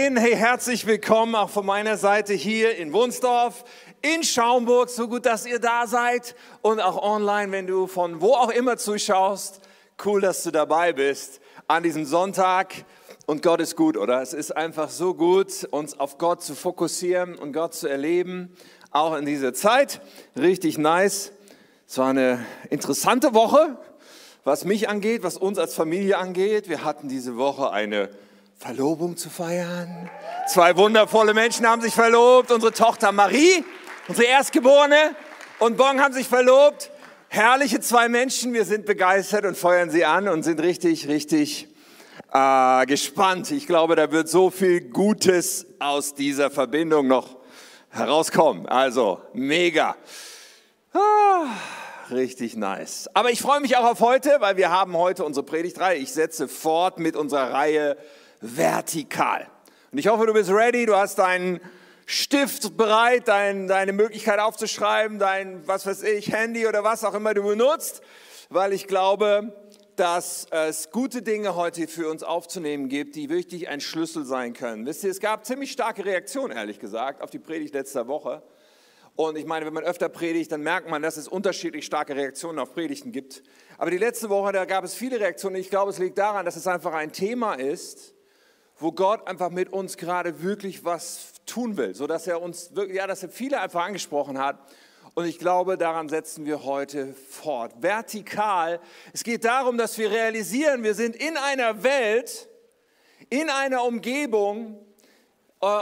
Hey, herzlich willkommen auch von meiner Seite hier in Wunsdorf, in Schaumburg. So gut, dass ihr da seid und auch online, wenn du von wo auch immer zuschaust. Cool, dass du dabei bist an diesem Sonntag. Und Gott ist gut, oder? Es ist einfach so gut, uns auf Gott zu fokussieren und Gott zu erleben, auch in dieser Zeit. Richtig nice. Es war eine interessante Woche, was mich angeht, was uns als Familie angeht. Wir hatten diese Woche eine Verlobung zu feiern. Zwei wundervolle Menschen haben sich verlobt. Unsere Tochter Marie, unsere Erstgeborene, und Bon haben sich verlobt. Herrliche zwei Menschen. Wir sind begeistert und feuern sie an und sind richtig, richtig äh, gespannt. Ich glaube, da wird so viel Gutes aus dieser Verbindung noch herauskommen. Also mega. Ah, richtig nice. Aber ich freue mich auch auf heute, weil wir haben heute unsere Predigtreihe. Ich setze fort mit unserer Reihe vertikal. Und ich hoffe, du bist ready, du hast deinen Stift bereit, dein, deine Möglichkeit aufzuschreiben, dein, was weiß ich, Handy oder was auch immer du benutzt, weil ich glaube, dass es gute Dinge heute für uns aufzunehmen gibt, die wirklich ein Schlüssel sein können. Wisst ihr, es gab ziemlich starke Reaktionen, ehrlich gesagt, auf die Predigt letzter Woche. Und ich meine, wenn man öfter predigt, dann merkt man, dass es unterschiedlich starke Reaktionen auf Predigten gibt. Aber die letzte Woche, da gab es viele Reaktionen. Ich glaube, es liegt daran, dass es einfach ein Thema ist, wo Gott einfach mit uns gerade wirklich was tun will, so dass er uns wirklich, ja, dass er viele einfach angesprochen hat. Und ich glaube, daran setzen wir heute fort. Vertikal. Es geht darum, dass wir realisieren, wir sind in einer Welt, in einer Umgebung, äh,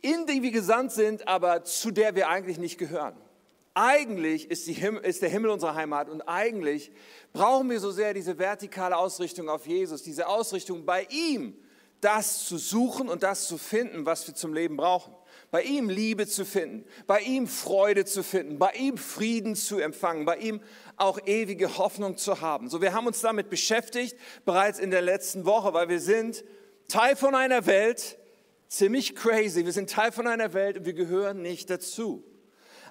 in die wir gesandt sind, aber zu der wir eigentlich nicht gehören. Eigentlich ist, die, ist der Himmel unsere Heimat und eigentlich brauchen wir so sehr diese vertikale Ausrichtung auf Jesus, diese Ausrichtung bei ihm das zu suchen und das zu finden, was wir zum Leben brauchen. Bei ihm Liebe zu finden, bei ihm Freude zu finden, bei ihm Frieden zu empfangen, bei ihm auch ewige Hoffnung zu haben. So, wir haben uns damit beschäftigt bereits in der letzten Woche, weil wir sind Teil von einer Welt, ziemlich crazy. Wir sind Teil von einer Welt und wir gehören nicht dazu.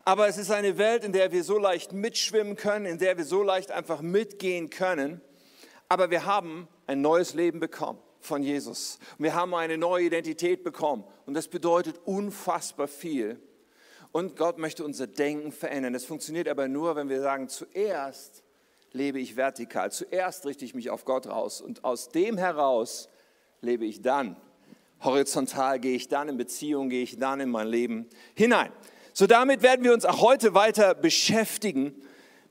Aber es ist eine Welt, in der wir so leicht mitschwimmen können, in der wir so leicht einfach mitgehen können. Aber wir haben ein neues Leben bekommen von Jesus. Wir haben eine neue Identität bekommen und das bedeutet unfassbar viel. Und Gott möchte unser Denken verändern. Das funktioniert aber nur, wenn wir sagen, zuerst lebe ich vertikal, zuerst richte ich mich auf Gott raus und aus dem heraus lebe ich dann. Horizontal gehe ich dann in Beziehung, gehe ich dann in mein Leben hinein. So damit werden wir uns auch heute weiter beschäftigen,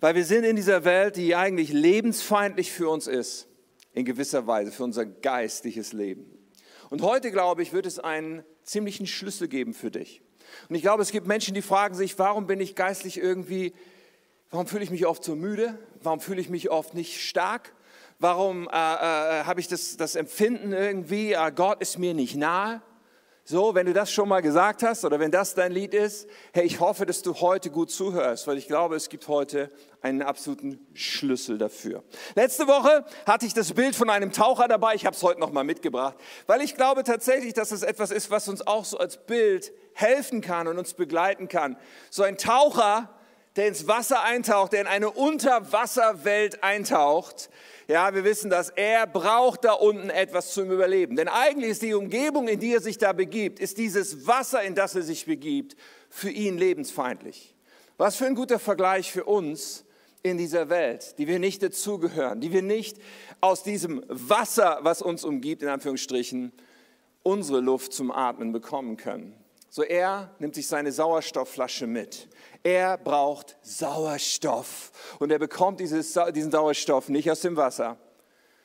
weil wir sind in dieser Welt, die eigentlich lebensfeindlich für uns ist in gewisser Weise für unser geistliches Leben. Und heute, glaube ich, wird es einen ziemlichen Schlüssel geben für dich. Und ich glaube, es gibt Menschen, die fragen sich, warum bin ich geistlich irgendwie, warum fühle ich mich oft so müde? Warum fühle ich mich oft nicht stark? Warum äh, äh, habe ich das, das Empfinden irgendwie, äh, Gott ist mir nicht nahe? So, wenn du das schon mal gesagt hast oder wenn das dein Lied ist, hey, ich hoffe, dass du heute gut zuhörst, weil ich glaube, es gibt heute einen absoluten Schlüssel dafür. Letzte Woche hatte ich das Bild von einem Taucher dabei, ich habe es heute noch mal mitgebracht, weil ich glaube tatsächlich, dass es etwas ist, was uns auch so als Bild helfen kann und uns begleiten kann. So ein Taucher, der ins Wasser eintaucht, der in eine Unterwasserwelt eintaucht, ja, wir wissen, dass er braucht da unten etwas zum Überleben. Denn eigentlich ist die Umgebung, in die er sich da begibt, ist dieses Wasser, in das er sich begibt, für ihn lebensfeindlich. Was für ein guter Vergleich für uns in dieser Welt, die wir nicht dazugehören, die wir nicht aus diesem Wasser, was uns umgibt, in Anführungsstrichen, unsere Luft zum Atmen bekommen können. So er nimmt sich seine Sauerstoffflasche mit. Er braucht Sauerstoff. Und er bekommt dieses, diesen Sauerstoff nicht aus dem Wasser,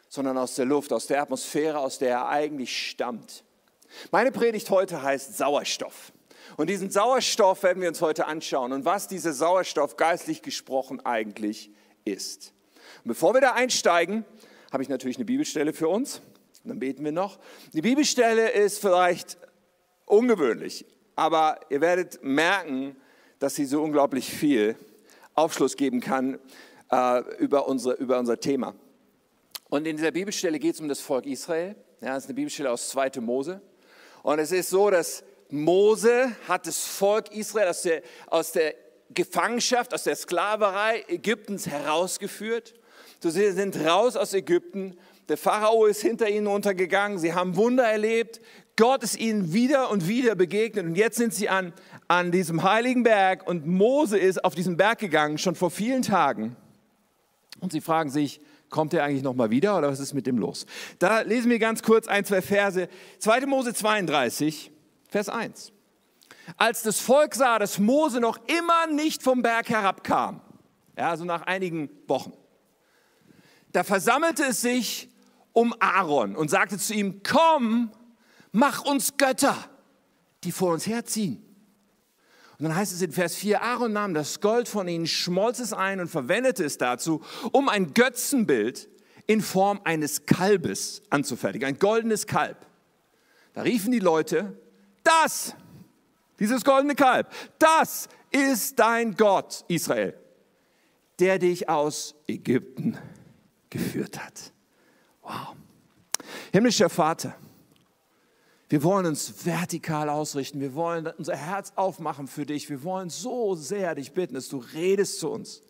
sondern aus der Luft, aus der Atmosphäre, aus der er eigentlich stammt. Meine Predigt heute heißt Sauerstoff. Und diesen Sauerstoff werden wir uns heute anschauen und was dieser Sauerstoff geistlich gesprochen eigentlich ist. Und bevor wir da einsteigen, habe ich natürlich eine Bibelstelle für uns. Und dann beten wir noch. Die Bibelstelle ist vielleicht ungewöhnlich, aber ihr werdet merken, dass sie so unglaublich viel Aufschluss geben kann äh, über, unsere, über unser Thema. Und in dieser Bibelstelle geht es um das Volk Israel. Ja, das ist eine Bibelstelle aus 2. Mose. Und es ist so, dass Mose hat das Volk Israel aus der, aus der Gefangenschaft, aus der Sklaverei Ägyptens herausgeführt. Sie sind raus aus Ägypten. Der Pharao ist hinter ihnen untergegangen. Sie haben Wunder erlebt. Gott ist ihnen wieder und wieder begegnet und jetzt sind sie an, an diesem heiligen Berg und Mose ist auf diesen Berg gegangen, schon vor vielen Tagen. Und sie fragen sich, kommt er eigentlich nochmal wieder oder was ist mit dem los? Da lesen wir ganz kurz ein, zwei Verse. 2. Mose 32, Vers 1. Als das Volk sah, dass Mose noch immer nicht vom Berg herabkam, ja, also nach einigen Wochen, da versammelte es sich um Aaron und sagte zu ihm, komm, mach uns Götter, die vor uns herziehen. Und dann heißt es in Vers 4, Aaron nahm das Gold von ihnen, schmolz es ein und verwendete es dazu, um ein Götzenbild in Form eines Kalbes anzufertigen, ein goldenes Kalb. Da riefen die Leute, das, dieses goldene Kalb, das ist dein Gott, Israel, der dich aus Ägypten geführt hat. Wow. Himmlischer Vater, wir wollen uns vertikal ausrichten. Wir wollen unser Herz aufmachen für dich. Wir wollen so sehr dich bitten, dass du redest zu uns.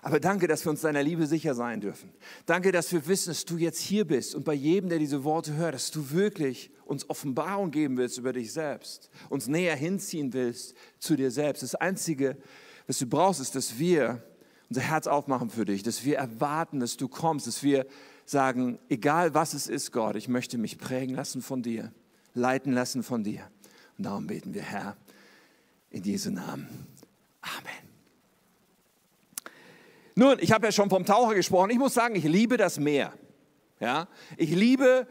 Aber danke, dass wir uns deiner Liebe sicher sein dürfen. Danke, dass wir wissen, dass du jetzt hier bist und bei jedem, der diese Worte hört, dass du wirklich uns Offenbarung geben willst über dich selbst, uns näher hinziehen willst zu dir selbst. Das Einzige, was du brauchst, ist, dass wir unser Herz aufmachen für dich, dass wir erwarten, dass du kommst, dass wir sagen, egal was es ist, Gott, ich möchte mich prägen lassen von dir leiten lassen von dir. Und darum beten wir, Herr, in Jesu Namen. Amen. Nun, ich habe ja schon vom Taucher gesprochen. Ich muss sagen, ich liebe das Meer. Ja, ich liebe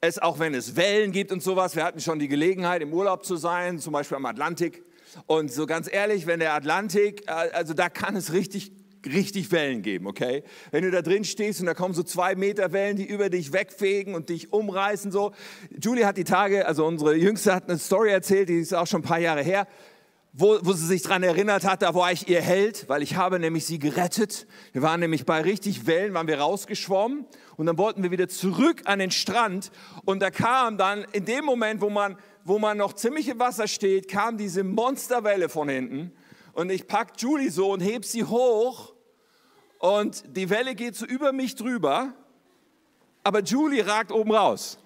es, auch wenn es Wellen gibt und sowas. Wir hatten schon die Gelegenheit, im Urlaub zu sein, zum Beispiel am Atlantik. Und so ganz ehrlich, wenn der Atlantik, äh, also da kann es richtig richtig Wellen geben, okay? Wenn du da drin stehst und da kommen so zwei Meter Wellen, die über dich wegfegen und dich umreißen so. Julie hat die Tage, also unsere Jüngste hat eine Story erzählt, die ist auch schon ein paar Jahre her, wo, wo sie sich daran erinnert hat, da war ich ihr Held, weil ich habe nämlich sie gerettet. Wir waren nämlich bei richtig Wellen, waren wir rausgeschwommen und dann wollten wir wieder zurück an den Strand und da kam dann in dem Moment, wo man, wo man noch ziemlich im Wasser steht, kam diese Monsterwelle von hinten und ich pack Julie so und heb sie hoch und die Welle geht so über mich drüber, aber Julie ragt oben raus.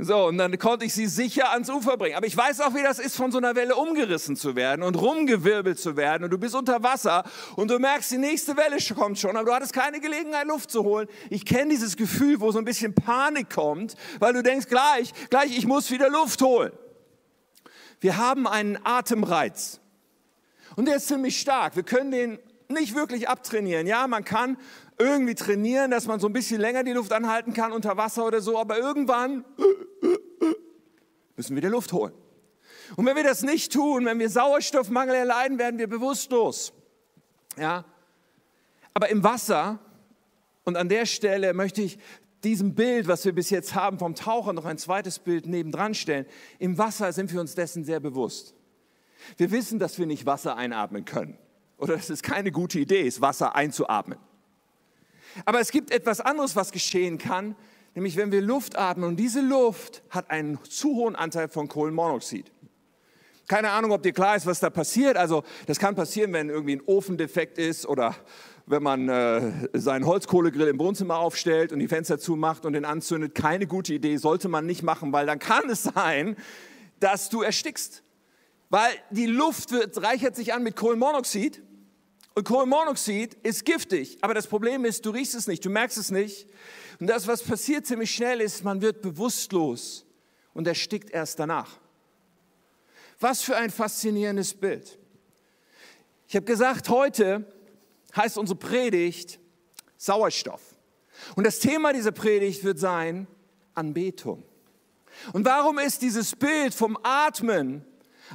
So, und dann konnte ich sie sicher ans Ufer bringen. Aber ich weiß auch, wie das ist, von so einer Welle umgerissen zu werden und rumgewirbelt zu werden. Und du bist unter Wasser und du merkst, die nächste Welle kommt schon, aber du hattest keine Gelegenheit, Luft zu holen. Ich kenne dieses Gefühl, wo so ein bisschen Panik kommt, weil du denkst, gleich, gleich, ich muss wieder Luft holen. Wir haben einen Atemreiz. Und der ist ziemlich stark. Wir können den nicht wirklich abtrainieren. Ja, man kann irgendwie trainieren, dass man so ein bisschen länger die Luft anhalten kann unter Wasser oder so, aber irgendwann müssen wir die Luft holen. Und wenn wir das nicht tun, wenn wir Sauerstoffmangel erleiden, werden wir bewusstlos. Ja? Aber im Wasser, und an der Stelle möchte ich diesem Bild, was wir bis jetzt haben vom Taucher, noch ein zweites Bild nebendran stellen. Im Wasser sind wir uns dessen sehr bewusst. Wir wissen, dass wir nicht Wasser einatmen können oder dass es keine gute Idee ist, Wasser einzuatmen. Aber es gibt etwas anderes, was geschehen kann, nämlich wenn wir Luft atmen und diese Luft hat einen zu hohen Anteil von Kohlenmonoxid. Keine Ahnung, ob dir klar ist, was da passiert. Also das kann passieren, wenn irgendwie ein Ofendefekt ist oder wenn man äh, seinen Holzkohlegrill im Wohnzimmer aufstellt und die Fenster zumacht und den anzündet. Keine gute Idee, sollte man nicht machen, weil dann kann es sein, dass du erstickst. Weil die Luft wird, reichert sich an mit Kohlenmonoxid und Kohlenmonoxid ist giftig, aber das Problem ist, du riechst es nicht, du merkst es nicht. Und das, was passiert ziemlich schnell, ist, man wird bewusstlos und erstickt erst danach. Was für ein faszinierendes Bild. Ich habe gesagt, heute heißt unsere Predigt Sauerstoff. Und das Thema dieser Predigt wird sein Anbetung. Und warum ist dieses Bild vom Atmen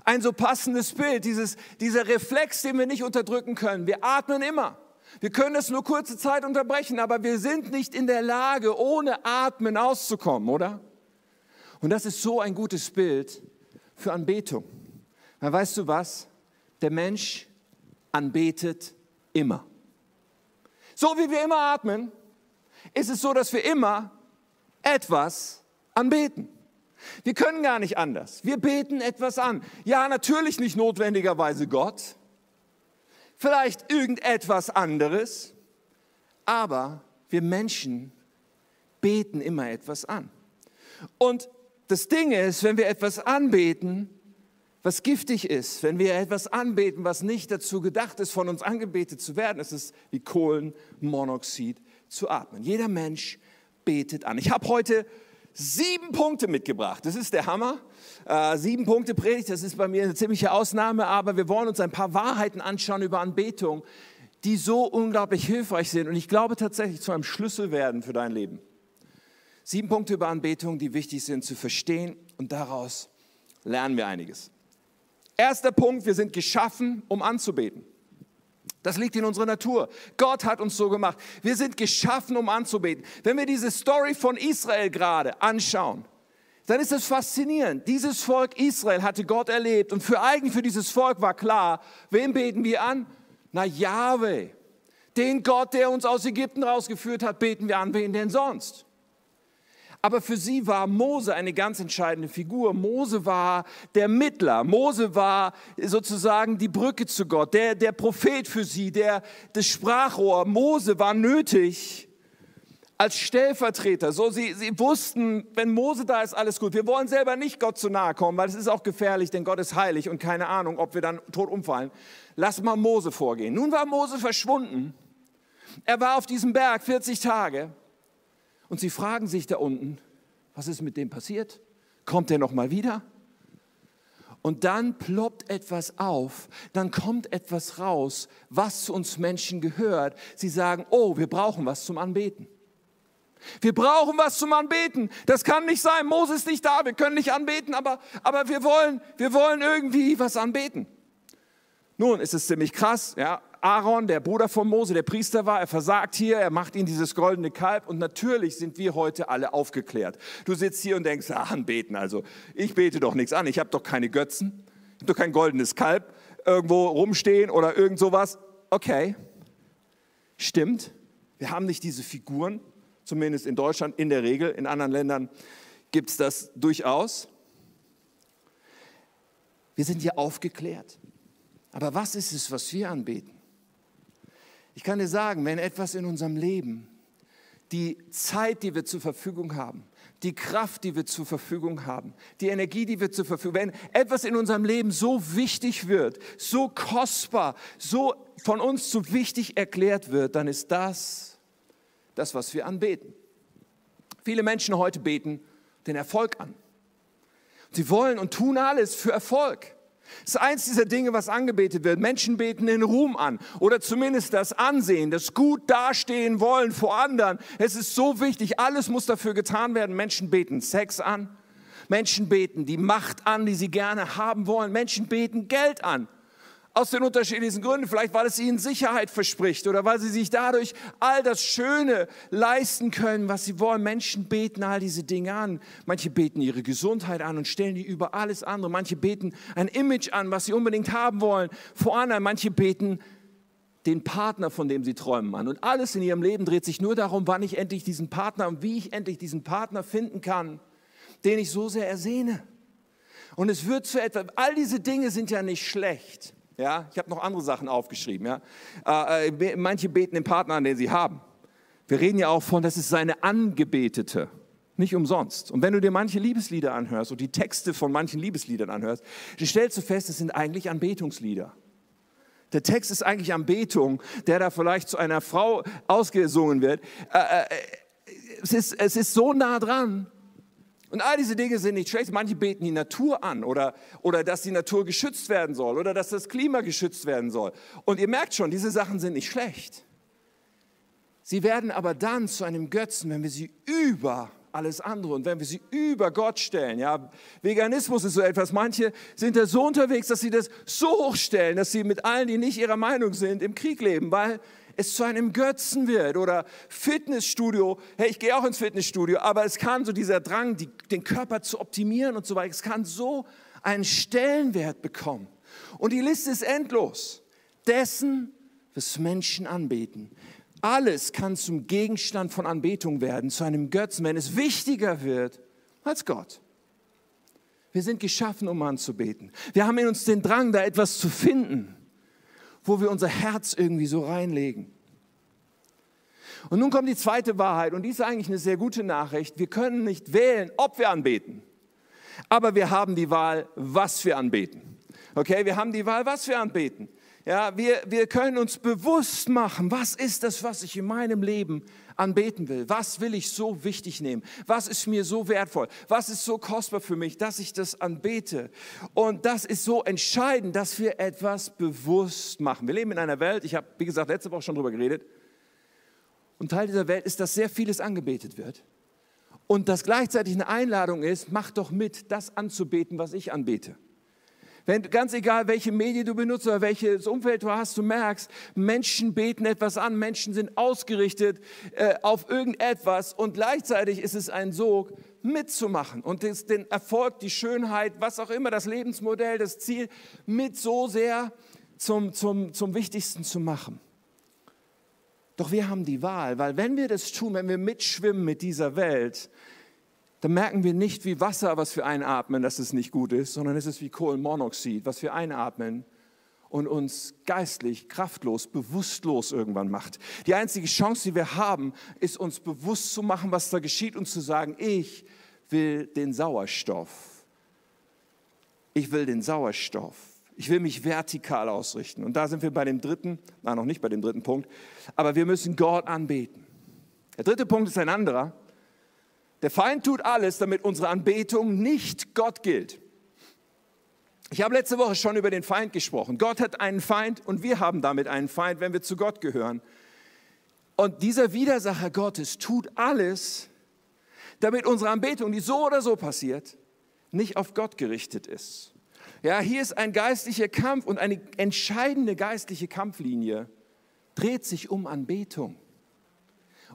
ein so passendes Bild, dieses, dieser Reflex, den wir nicht unterdrücken können. Wir atmen immer. Wir können es nur kurze Zeit unterbrechen, aber wir sind nicht in der Lage, ohne Atmen auszukommen, oder? Und das ist so ein gutes Bild für Anbetung. Weil weißt du was? Der Mensch anbetet immer. So wie wir immer atmen, ist es so, dass wir immer etwas anbeten. Wir können gar nicht anders. Wir beten etwas an. Ja, natürlich nicht notwendigerweise Gott, vielleicht irgendetwas anderes, aber wir Menschen beten immer etwas an. Und das Ding ist, wenn wir etwas anbeten, was giftig ist, wenn wir etwas anbeten, was nicht dazu gedacht ist, von uns angebetet zu werden, ist es wie Kohlenmonoxid zu atmen. Jeder Mensch betet an. Ich habe heute sieben Punkte mitgebracht. Das ist der Hammer. Äh, sieben Punkte Predigt, das ist bei mir eine ziemliche Ausnahme, aber wir wollen uns ein paar Wahrheiten anschauen über Anbetung, die so unglaublich hilfreich sind und ich glaube tatsächlich zu einem Schlüssel werden für dein Leben. Sieben Punkte über Anbetung, die wichtig sind zu verstehen und daraus lernen wir einiges. Erster Punkt, wir sind geschaffen, um anzubeten. Das liegt in unserer Natur. Gott hat uns so gemacht. Wir sind geschaffen, um anzubeten. Wenn wir diese Story von Israel gerade anschauen, dann ist es faszinierend. Dieses Volk Israel hatte Gott erlebt und für eigen für dieses Volk war klar, wem beten wir an? Na, Yahweh. Den Gott, der uns aus Ägypten rausgeführt hat, beten wir an. Wen denn sonst? Aber für sie war Mose eine ganz entscheidende Figur. Mose war der Mittler. Mose war sozusagen die Brücke zu Gott, der, der Prophet für sie, der, das Sprachrohr. Mose war nötig als Stellvertreter. So, sie, sie wussten, wenn Mose da ist, alles gut. Wir wollen selber nicht Gott zu nahe kommen, weil es ist auch gefährlich, denn Gott ist heilig und keine Ahnung, ob wir dann tot umfallen. Lass mal Mose vorgehen. Nun war Mose verschwunden. Er war auf diesem Berg 40 Tage. Und sie fragen sich da unten, was ist mit dem passiert? Kommt er noch mal wieder? Und dann ploppt etwas auf, dann kommt etwas raus, was zu uns Menschen gehört. Sie sagen, oh, wir brauchen was zum Anbeten. Wir brauchen was zum Anbeten. Das kann nicht sein. Moses ist nicht da. Wir können nicht anbeten, aber, aber wir wollen, wir wollen irgendwie was anbeten. Nun, ist es ziemlich krass, ja. Aaron, der Bruder von Mose, der Priester war, er versagt hier, er macht ihn dieses goldene Kalb und natürlich sind wir heute alle aufgeklärt. Du sitzt hier und denkst, ah, anbeten, also ich bete doch nichts an, ich habe doch keine Götzen, ich habe doch kein goldenes Kalb irgendwo rumstehen oder irgend sowas. Okay, stimmt, wir haben nicht diese Figuren, zumindest in Deutschland in der Regel, in anderen Ländern gibt es das durchaus. Wir sind hier aufgeklärt. Aber was ist es, was wir anbeten? Ich kann dir sagen, wenn etwas in unserem Leben, die Zeit, die wir zur Verfügung haben, die Kraft, die wir zur Verfügung haben, die Energie, die wir zur Verfügung haben, wenn etwas in unserem Leben so wichtig wird, so kostbar, so von uns zu wichtig erklärt wird, dann ist das das, was wir anbeten. Viele Menschen heute beten den Erfolg an. Sie wollen und tun alles für Erfolg. Das ist eins dieser Dinge, was angebetet wird. Menschen beten den Ruhm an oder zumindest das Ansehen, das gut dastehen wollen vor anderen. Es ist so wichtig, alles muss dafür getan werden. Menschen beten Sex an, Menschen beten die Macht an, die sie gerne haben wollen. Menschen beten Geld an. Aus den unterschiedlichsten Gründen. Vielleicht, weil es ihnen Sicherheit verspricht oder weil sie sich dadurch all das Schöne leisten können, was sie wollen. Menschen beten all diese Dinge an. Manche beten ihre Gesundheit an und stellen die über alles andere. Manche beten ein Image an, was sie unbedingt haben wollen, vor anderen. Manche beten den Partner, von dem sie träumen an. Und alles in ihrem Leben dreht sich nur darum, wann ich endlich diesen Partner und wie ich endlich diesen Partner finden kann, den ich so sehr ersehne. Und es wird zu etwas, all diese Dinge sind ja nicht schlecht. Ja, ich habe noch andere Sachen aufgeschrieben. Ja. Äh, äh manche beten den Partner an, den sie haben. Wir reden ja auch von, das ist seine Angebetete. Nicht umsonst. Und wenn du dir manche Liebeslieder anhörst und die Texte von manchen Liebesliedern anhörst, dann stellst du fest, es sind eigentlich Anbetungslieder. Der Text ist eigentlich Anbetung, der da vielleicht zu einer Frau ausgesungen wird. Äh, äh, es, ist, es ist so nah dran, und all diese Dinge sind nicht schlecht. Manche beten die Natur an oder, oder dass die Natur geschützt werden soll oder dass das Klima geschützt werden soll. Und ihr merkt schon, diese Sachen sind nicht schlecht. Sie werden aber dann zu einem Götzen, wenn wir sie über alles andere und wenn wir sie über Gott stellen. Ja, Veganismus ist so etwas. Manche sind da so unterwegs, dass sie das so hochstellen, dass sie mit allen, die nicht ihrer Meinung sind, im Krieg leben, weil es zu einem Götzen wird oder Fitnessstudio. Hey, ich gehe auch ins Fitnessstudio, aber es kann so dieser Drang, die, den Körper zu optimieren und so weiter, es kann so einen Stellenwert bekommen. Und die Liste ist endlos. Dessen, was Menschen anbeten. Alles kann zum Gegenstand von Anbetung werden, zu einem Götzen, wenn es wichtiger wird als Gott. Wir sind geschaffen, um anzubeten. Wir haben in uns den Drang, da etwas zu finden wo wir unser Herz irgendwie so reinlegen. Und nun kommt die zweite Wahrheit und die ist eigentlich eine sehr gute Nachricht. Wir können nicht wählen, ob wir anbeten. Aber wir haben die Wahl, was wir anbeten. Okay, wir haben die Wahl, was wir anbeten. Ja, wir, wir können uns bewusst machen, was ist das, was ich in meinem Leben anbeten will? Was will ich so wichtig nehmen? Was ist mir so wertvoll? Was ist so kostbar für mich, dass ich das anbete? Und das ist so entscheidend, dass wir etwas bewusst machen. Wir leben in einer Welt, ich habe, wie gesagt, letzte Woche schon darüber geredet, und Teil dieser Welt ist, dass sehr vieles angebetet wird. Und dass gleichzeitig eine Einladung ist, mach doch mit, das anzubeten, was ich anbete. Wenn, ganz egal, welche Medien du benutzt oder welches Umfeld du hast, du merkst, Menschen beten etwas an, Menschen sind ausgerichtet äh, auf irgendetwas und gleichzeitig ist es ein Sog, mitzumachen und das, den Erfolg, die Schönheit, was auch immer, das Lebensmodell, das Ziel, mit so sehr zum, zum, zum Wichtigsten zu machen. Doch wir haben die Wahl, weil wenn wir das tun, wenn wir mitschwimmen mit dieser Welt, dann merken wir nicht wie Wasser, was wir einatmen, dass es nicht gut ist, sondern es ist wie Kohlenmonoxid, was wir einatmen und uns geistlich, kraftlos, bewusstlos irgendwann macht. Die einzige Chance, die wir haben, ist uns bewusst zu machen, was da geschieht und zu sagen, ich will den Sauerstoff. Ich will den Sauerstoff. Ich will mich vertikal ausrichten. Und da sind wir bei dem dritten, nein, noch nicht bei dem dritten Punkt, aber wir müssen Gott anbeten. Der dritte Punkt ist ein anderer. Der Feind tut alles, damit unsere Anbetung nicht Gott gilt. Ich habe letzte Woche schon über den Feind gesprochen. Gott hat einen Feind und wir haben damit einen Feind, wenn wir zu Gott gehören. Und dieser Widersacher Gottes tut alles, damit unsere Anbetung, die so oder so passiert, nicht auf Gott gerichtet ist. Ja, hier ist ein geistlicher Kampf und eine entscheidende geistliche Kampflinie dreht sich um Anbetung.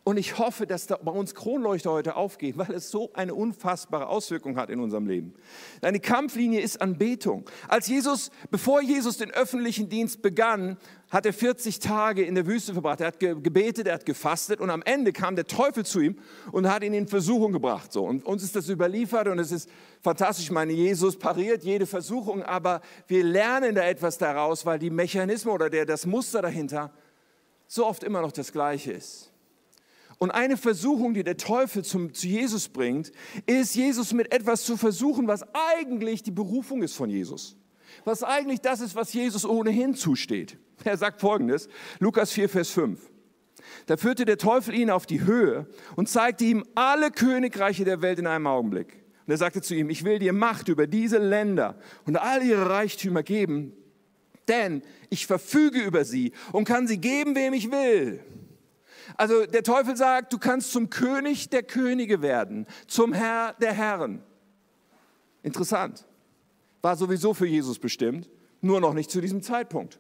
Und ich hoffe, dass da bei uns Kronleuchter heute aufgeht, weil es so eine unfassbare Auswirkung hat in unserem Leben. Eine Kampflinie ist Anbetung. Als Jesus, bevor Jesus den öffentlichen Dienst begann, hat er 40 Tage in der Wüste verbracht. Er hat gebetet, er hat gefastet und am Ende kam der Teufel zu ihm und hat ihn in Versuchung gebracht. So. Und uns ist das überliefert und es ist fantastisch. Ich meine, Jesus pariert jede Versuchung, aber wir lernen da etwas daraus, weil die Mechanismen oder der, das Muster dahinter so oft immer noch das gleiche ist. Und eine Versuchung, die der Teufel zum, zu Jesus bringt, ist, Jesus mit etwas zu versuchen, was eigentlich die Berufung ist von Jesus. Was eigentlich das ist, was Jesus ohnehin zusteht. Er sagt folgendes, Lukas 4, Vers 5. Da führte der Teufel ihn auf die Höhe und zeigte ihm alle Königreiche der Welt in einem Augenblick. Und er sagte zu ihm, ich will dir Macht über diese Länder und all ihre Reichtümer geben, denn ich verfüge über sie und kann sie geben, wem ich will. Also der Teufel sagt, du kannst zum König der Könige werden, zum Herr der Herren. Interessant. War sowieso für Jesus bestimmt, nur noch nicht zu diesem Zeitpunkt.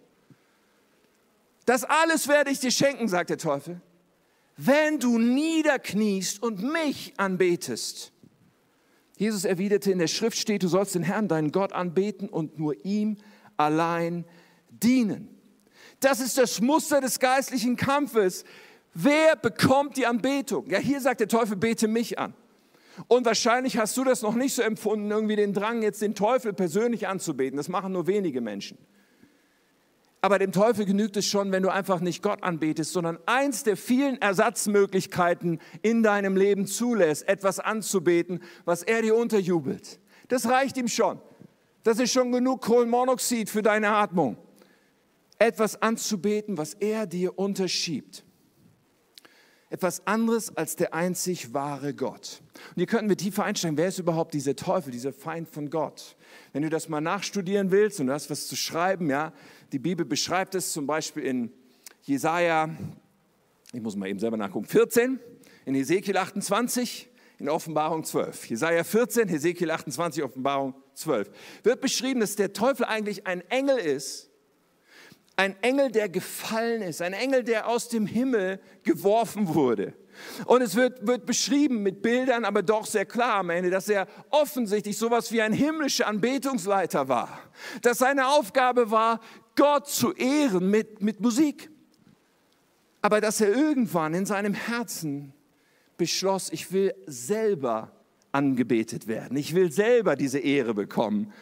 Das alles werde ich dir schenken, sagt der Teufel, wenn du niederkniest und mich anbetest. Jesus erwiderte, in der Schrift steht, du sollst den Herrn, deinen Gott, anbeten und nur ihm allein dienen. Das ist das Muster des geistlichen Kampfes. Wer bekommt die Anbetung? Ja, hier sagt der Teufel, bete mich an. Und wahrscheinlich hast du das noch nicht so empfunden, irgendwie den Drang, jetzt den Teufel persönlich anzubeten. Das machen nur wenige Menschen. Aber dem Teufel genügt es schon, wenn du einfach nicht Gott anbetest, sondern eins der vielen Ersatzmöglichkeiten in deinem Leben zulässt, etwas anzubeten, was er dir unterjubelt. Das reicht ihm schon. Das ist schon genug Kohlenmonoxid für deine Atmung. Etwas anzubeten, was er dir unterschiebt etwas anderes als der einzig wahre Gott. Und hier könnten wir tiefer einsteigen. Wer ist überhaupt dieser Teufel, dieser Feind von Gott? Wenn du das mal nachstudieren willst und du hast was zu schreiben, ja, die Bibel beschreibt es zum Beispiel in Jesaja, ich muss mal eben selber nachgucken, 14, in Ezekiel 28, in Offenbarung 12. Jesaja 14, Ezekiel 28, Offenbarung 12. Wird beschrieben, dass der Teufel eigentlich ein Engel ist, ein Engel, der gefallen ist, ein Engel, der aus dem Himmel geworfen wurde. Und es wird, wird beschrieben mit Bildern, aber doch sehr klar am Ende, dass er offensichtlich sowas wie ein himmlischer Anbetungsleiter war. Dass seine Aufgabe war, Gott zu ehren mit, mit Musik. Aber dass er irgendwann in seinem Herzen beschloss, ich will selber angebetet werden. Ich will selber diese Ehre bekommen.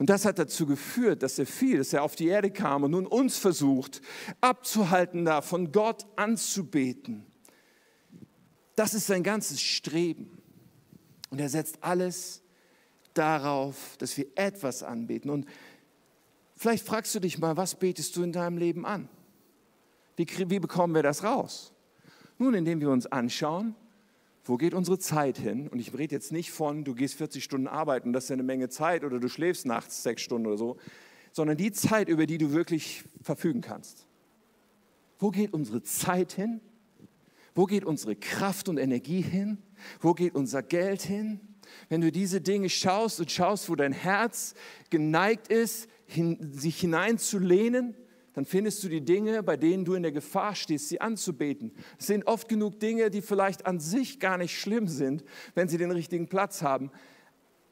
Und das hat dazu geführt, dass er fiel, dass er auf die Erde kam und nun uns versucht abzuhalten, da von Gott anzubeten. Das ist sein ganzes Streben. Und er setzt alles darauf, dass wir etwas anbeten. Und vielleicht fragst du dich mal, was betest du in deinem Leben an? Wie, wie bekommen wir das raus? Nun, indem wir uns anschauen, wo geht unsere Zeit hin? Und ich rede jetzt nicht von, du gehst 40 Stunden arbeiten, das ist ja eine Menge Zeit, oder du schläfst nachts sechs Stunden oder so, sondern die Zeit, über die du wirklich verfügen kannst. Wo geht unsere Zeit hin? Wo geht unsere Kraft und Energie hin? Wo geht unser Geld hin? Wenn du diese Dinge schaust und schaust, wo dein Herz geneigt ist, hin, sich hineinzulehnen, dann findest du die Dinge, bei denen du in der Gefahr stehst, sie anzubeten. Es sind oft genug Dinge, die vielleicht an sich gar nicht schlimm sind, wenn sie den richtigen Platz haben.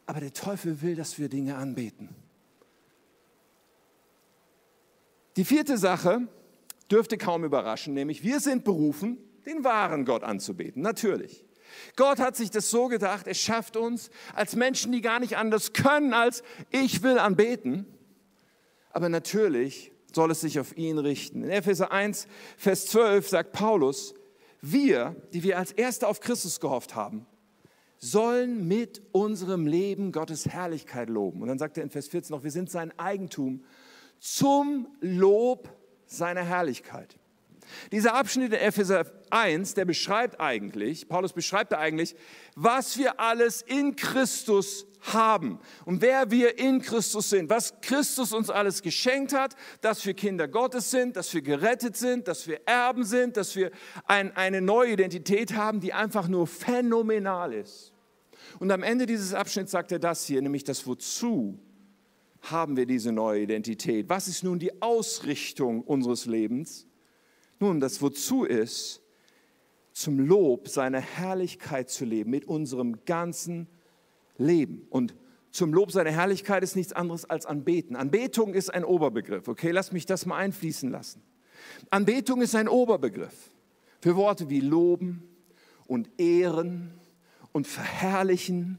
Aber der Teufel will, dass wir Dinge anbeten. Die vierte Sache dürfte kaum überraschen, nämlich wir sind berufen, den wahren Gott anzubeten. Natürlich. Gott hat sich das so gedacht, er schafft uns als Menschen, die gar nicht anders können, als ich will anbeten. Aber natürlich soll es sich auf ihn richten. In Epheser 1, Vers 12 sagt Paulus, wir, die wir als Erste auf Christus gehofft haben, sollen mit unserem Leben Gottes Herrlichkeit loben. Und dann sagt er in Vers 14 noch, wir sind sein Eigentum zum Lob seiner Herrlichkeit. Dieser Abschnitt in Epheser 1, der beschreibt eigentlich, Paulus beschreibt eigentlich, was wir alles in Christus haben und wer wir in Christus sind, was Christus uns alles geschenkt hat, dass wir Kinder Gottes sind, dass wir gerettet sind, dass wir Erben sind, dass wir ein, eine neue Identität haben, die einfach nur phänomenal ist. Und am Ende dieses Abschnitts sagt er das hier, nämlich das Wozu haben wir diese neue Identität? Was ist nun die Ausrichtung unseres Lebens? Nun, das Wozu ist, zum Lob seiner Herrlichkeit zu leben mit unserem ganzen Leben. Und zum Lob seiner Herrlichkeit ist nichts anderes als Anbeten. Anbetung ist ein Oberbegriff. Okay, lass mich das mal einfließen lassen. Anbetung ist ein Oberbegriff für Worte wie loben und ehren und verherrlichen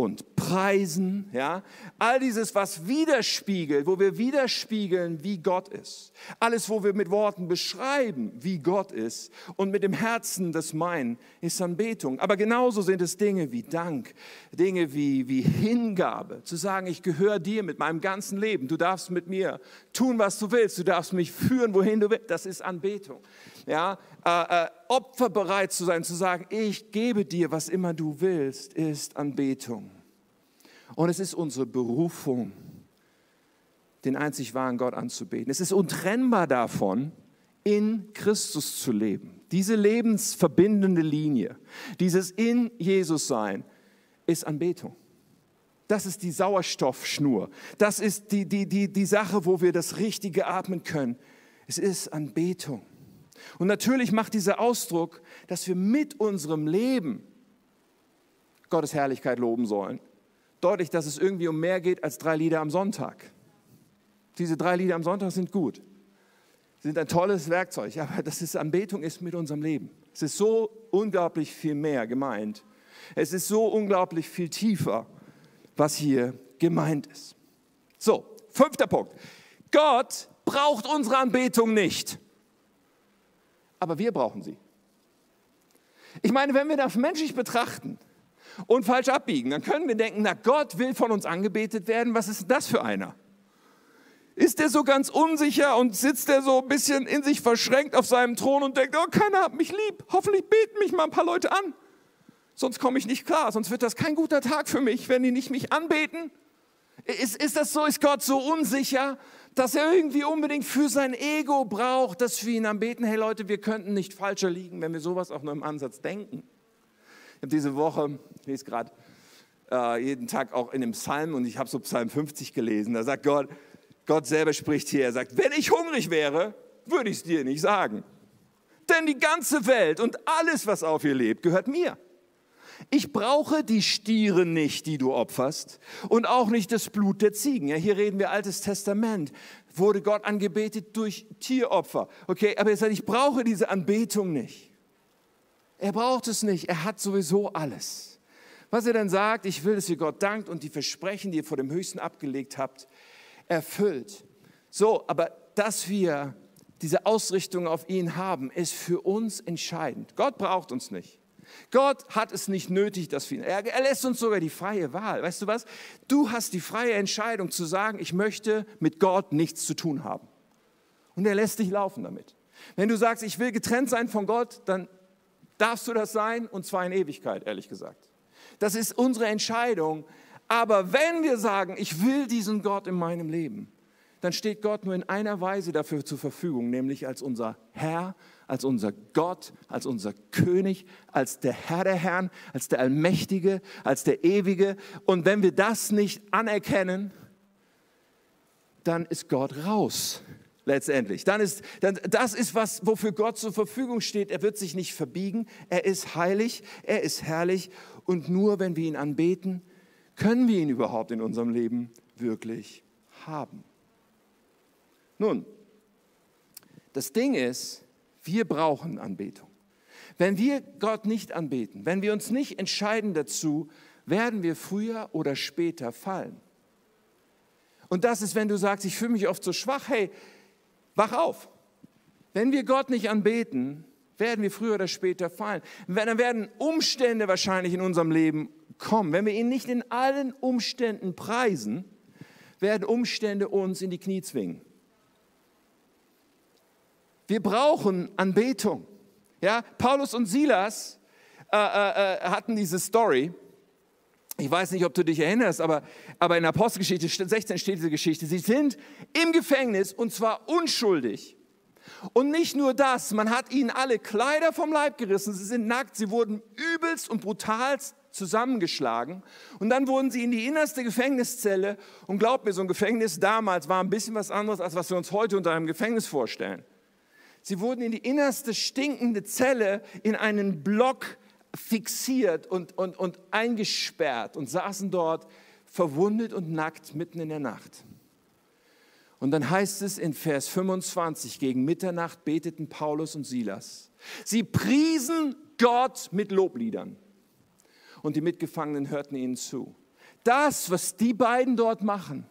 und preisen, ja, all dieses, was widerspiegelt, wo wir widerspiegeln, wie Gott ist. Alles, wo wir mit Worten beschreiben, wie Gott ist und mit dem Herzen das meinen, ist Anbetung. Aber genauso sind es Dinge wie Dank, Dinge wie, wie Hingabe, zu sagen, ich gehöre dir mit meinem ganzen Leben, du darfst mit mir tun, was du willst, du darfst mich führen, wohin du willst, das ist Anbetung. Ja, äh, äh, opferbereit zu sein, zu sagen, ich gebe dir, was immer du willst, ist Anbetung. Und es ist unsere Berufung, den einzig wahren Gott anzubeten. Es ist untrennbar davon, in Christus zu leben. Diese lebensverbindende Linie, dieses in Jesus sein, ist Anbetung. Das ist die Sauerstoffschnur. Das ist die, die, die, die Sache, wo wir das Richtige atmen können. Es ist Anbetung. Und natürlich macht dieser Ausdruck, dass wir mit unserem Leben Gottes Herrlichkeit loben sollen, deutlich, dass es irgendwie um mehr geht als drei Lieder am Sonntag. Diese drei Lieder am Sonntag sind gut, sind ein tolles Werkzeug, aber das ist Anbetung ist mit unserem Leben. Es ist so unglaublich viel mehr gemeint. Es ist so unglaublich viel tiefer, was hier gemeint ist. So, fünfter Punkt. Gott braucht unsere Anbetung nicht aber wir brauchen sie. Ich meine, wenn wir das menschlich betrachten und falsch abbiegen, dann können wir denken, na Gott will von uns angebetet werden, was ist das für einer? Ist der so ganz unsicher und sitzt er so ein bisschen in sich verschränkt auf seinem Thron und denkt, oh, keiner hat mich lieb, hoffentlich beten mich mal ein paar Leute an, sonst komme ich nicht klar, sonst wird das kein guter Tag für mich, wenn die nicht mich anbeten. Ist, ist das so, ist Gott so unsicher, dass er irgendwie unbedingt für sein Ego braucht, dass wir ihn anbeten. Hey Leute, wir könnten nicht falscher liegen, wenn wir sowas auch nur im Ansatz denken. Ich habe diese Woche, ich lese gerade äh, jeden Tag auch in dem Psalm und ich habe so Psalm 50 gelesen. Da sagt Gott, Gott selber spricht hier, er sagt, wenn ich hungrig wäre, würde ich es dir nicht sagen. Denn die ganze Welt und alles, was auf ihr lebt, gehört mir. Ich brauche die Stiere nicht, die du opferst und auch nicht das Blut der Ziegen. Ja, hier reden wir Altes Testament. Wurde Gott angebetet durch Tieropfer. Okay, aber er sagt, ich brauche diese Anbetung nicht. Er braucht es nicht. Er hat sowieso alles. Was er dann sagt, ich will, dass ihr Gott dankt und die Versprechen, die ihr vor dem Höchsten abgelegt habt, erfüllt. So, aber dass wir diese Ausrichtung auf ihn haben, ist für uns entscheidend. Gott braucht uns nicht. Gott hat es nicht nötig, dass wir, er, er lässt uns sogar die freie Wahl. Weißt du was? Du hast die freie Entscheidung zu sagen, ich möchte mit Gott nichts zu tun haben. Und er lässt dich laufen damit. Wenn du sagst, ich will getrennt sein von Gott, dann darfst du das sein und zwar in Ewigkeit, ehrlich gesagt. Das ist unsere Entscheidung. Aber wenn wir sagen, ich will diesen Gott in meinem Leben, dann steht Gott nur in einer Weise dafür zur Verfügung, nämlich als unser Herr, als unser Gott, als unser König, als der Herr der Herren, als der Allmächtige, als der Ewige. Und wenn wir das nicht anerkennen, dann ist Gott raus letztendlich. Dann ist, dann, das ist was, wofür Gott zur Verfügung steht. Er wird sich nicht verbiegen. Er ist heilig, er ist herrlich. Und nur wenn wir ihn anbeten, können wir ihn überhaupt in unserem Leben wirklich haben. Nun, das Ding ist, wir brauchen Anbetung. Wenn wir Gott nicht anbeten, wenn wir uns nicht entscheiden dazu, werden wir früher oder später fallen. Und das ist, wenn du sagst, ich fühle mich oft so schwach, hey, wach auf. Wenn wir Gott nicht anbeten, werden wir früher oder später fallen. Dann werden Umstände wahrscheinlich in unserem Leben kommen. Wenn wir ihn nicht in allen Umständen preisen, werden Umstände uns in die Knie zwingen. Wir brauchen Anbetung. Ja, Paulus und Silas äh, äh, äh hatten diese Story. Ich weiß nicht, ob du dich erinnerst, aber, aber in Apostelgeschichte 16 steht diese Geschichte. Sie sind im Gefängnis und zwar unschuldig. Und nicht nur das, man hat ihnen alle Kleider vom Leib gerissen, sie sind nackt, sie wurden übelst und brutalst zusammengeschlagen und dann wurden sie in die innerste Gefängniszelle und glaubt mir, so ein Gefängnis damals war ein bisschen was anderes, als was wir uns heute unter einem Gefängnis vorstellen. Sie wurden in die innerste stinkende Zelle in einen Block fixiert und, und, und eingesperrt und saßen dort verwundet und nackt mitten in der Nacht. Und dann heißt es in Vers 25, gegen Mitternacht beteten Paulus und Silas. Sie priesen Gott mit Lobliedern. Und die Mitgefangenen hörten ihnen zu. Das, was die beiden dort machen,